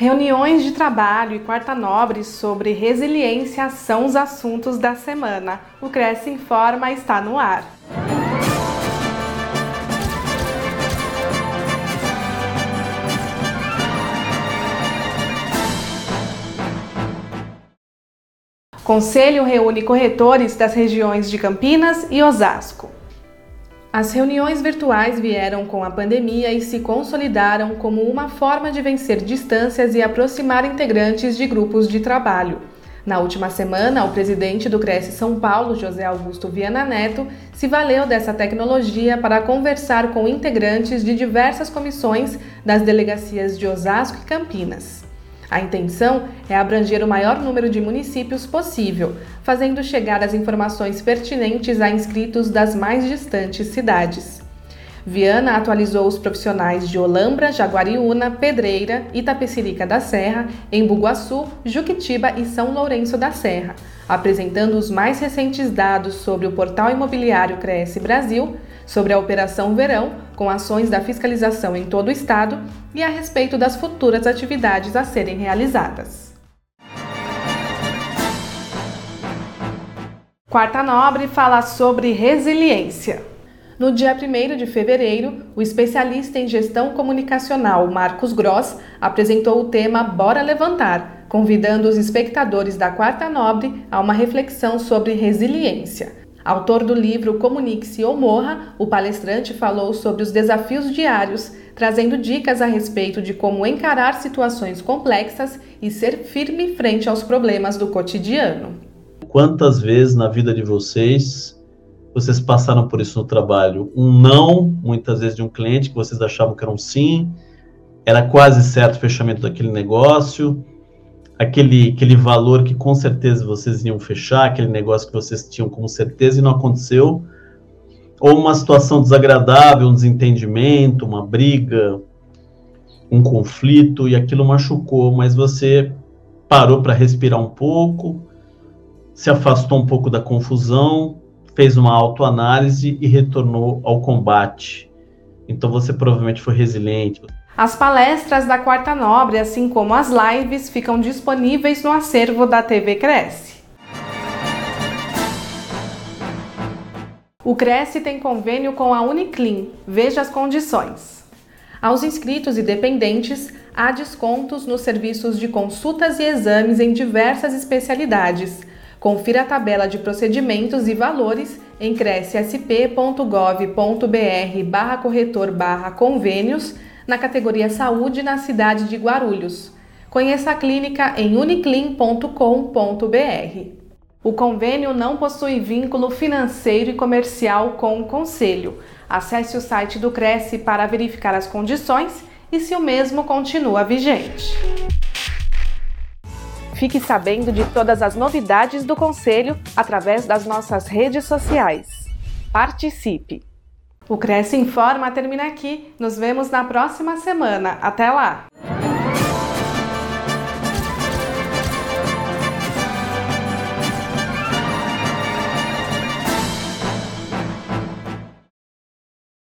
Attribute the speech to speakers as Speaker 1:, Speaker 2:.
Speaker 1: Reuniões de trabalho e quarta nobre sobre resiliência são os assuntos da semana. O Cresce Informa está no ar. Conselho reúne corretores das regiões de Campinas e Osasco. As reuniões virtuais vieram com a pandemia e se consolidaram como uma forma de vencer distâncias e aproximar integrantes de grupos de trabalho. Na última semana, o presidente do Cresce São Paulo, José Augusto Viana Neto, se valeu dessa tecnologia para conversar com integrantes de diversas comissões das delegacias de Osasco e Campinas. A intenção é abranger o maior número de municípios possível, fazendo chegar as informações pertinentes a inscritos das mais distantes cidades. Viana atualizou os profissionais de Olambra, Jaguariúna, Pedreira, Itapecerica da Serra, Embu-Guaçu, Juquitiba e São Lourenço da Serra, apresentando os mais recentes dados sobre o portal imobiliário Cresce Brasil, sobre a Operação Verão, com ações da fiscalização em todo o estado, e a respeito das futuras atividades a serem realizadas. Quarta Nobre fala sobre resiliência. No dia 1 de fevereiro, o especialista em gestão comunicacional Marcos Gross apresentou o tema Bora Levantar, convidando os espectadores da Quarta Nobre a uma reflexão sobre resiliência. Autor do livro Comunique-se ou Morra, o palestrante falou sobre os desafios diários, trazendo dicas a respeito de como encarar situações complexas e ser firme frente aos problemas do cotidiano.
Speaker 2: Quantas vezes na vida de vocês vocês passaram por isso no trabalho? Um não, muitas vezes de um cliente que vocês achavam que era um sim, era quase certo o fechamento daquele negócio, aquele, aquele valor que com certeza vocês iam fechar, aquele negócio que vocês tinham com certeza e não aconteceu, ou uma situação desagradável, um desentendimento, uma briga, um conflito e aquilo machucou, mas você parou para respirar um pouco, se afastou um pouco da confusão, fez uma autoanálise e retornou ao combate. Então você provavelmente foi resiliente,
Speaker 1: as palestras da Quarta Nobre, assim como as lives, ficam disponíveis no acervo da TV Cresce. O Cresce tem convênio com a Uniclin. Veja as condições. Aos inscritos e dependentes, há descontos nos serviços de consultas e exames em diversas especialidades. Confira a tabela de procedimentos e valores em crescsp.gov.br barra corretor barra convênios na categoria Saúde na cidade de Guarulhos. Conheça a clínica em uniclin.com.br. O convênio não possui vínculo financeiro e comercial com o Conselho. Acesse o site do Cresce para verificar as condições e se o mesmo continua vigente. Fique sabendo de todas as novidades do Conselho através das nossas redes sociais. Participe! O Cresce Informa termina aqui. Nos vemos na próxima semana. Até lá!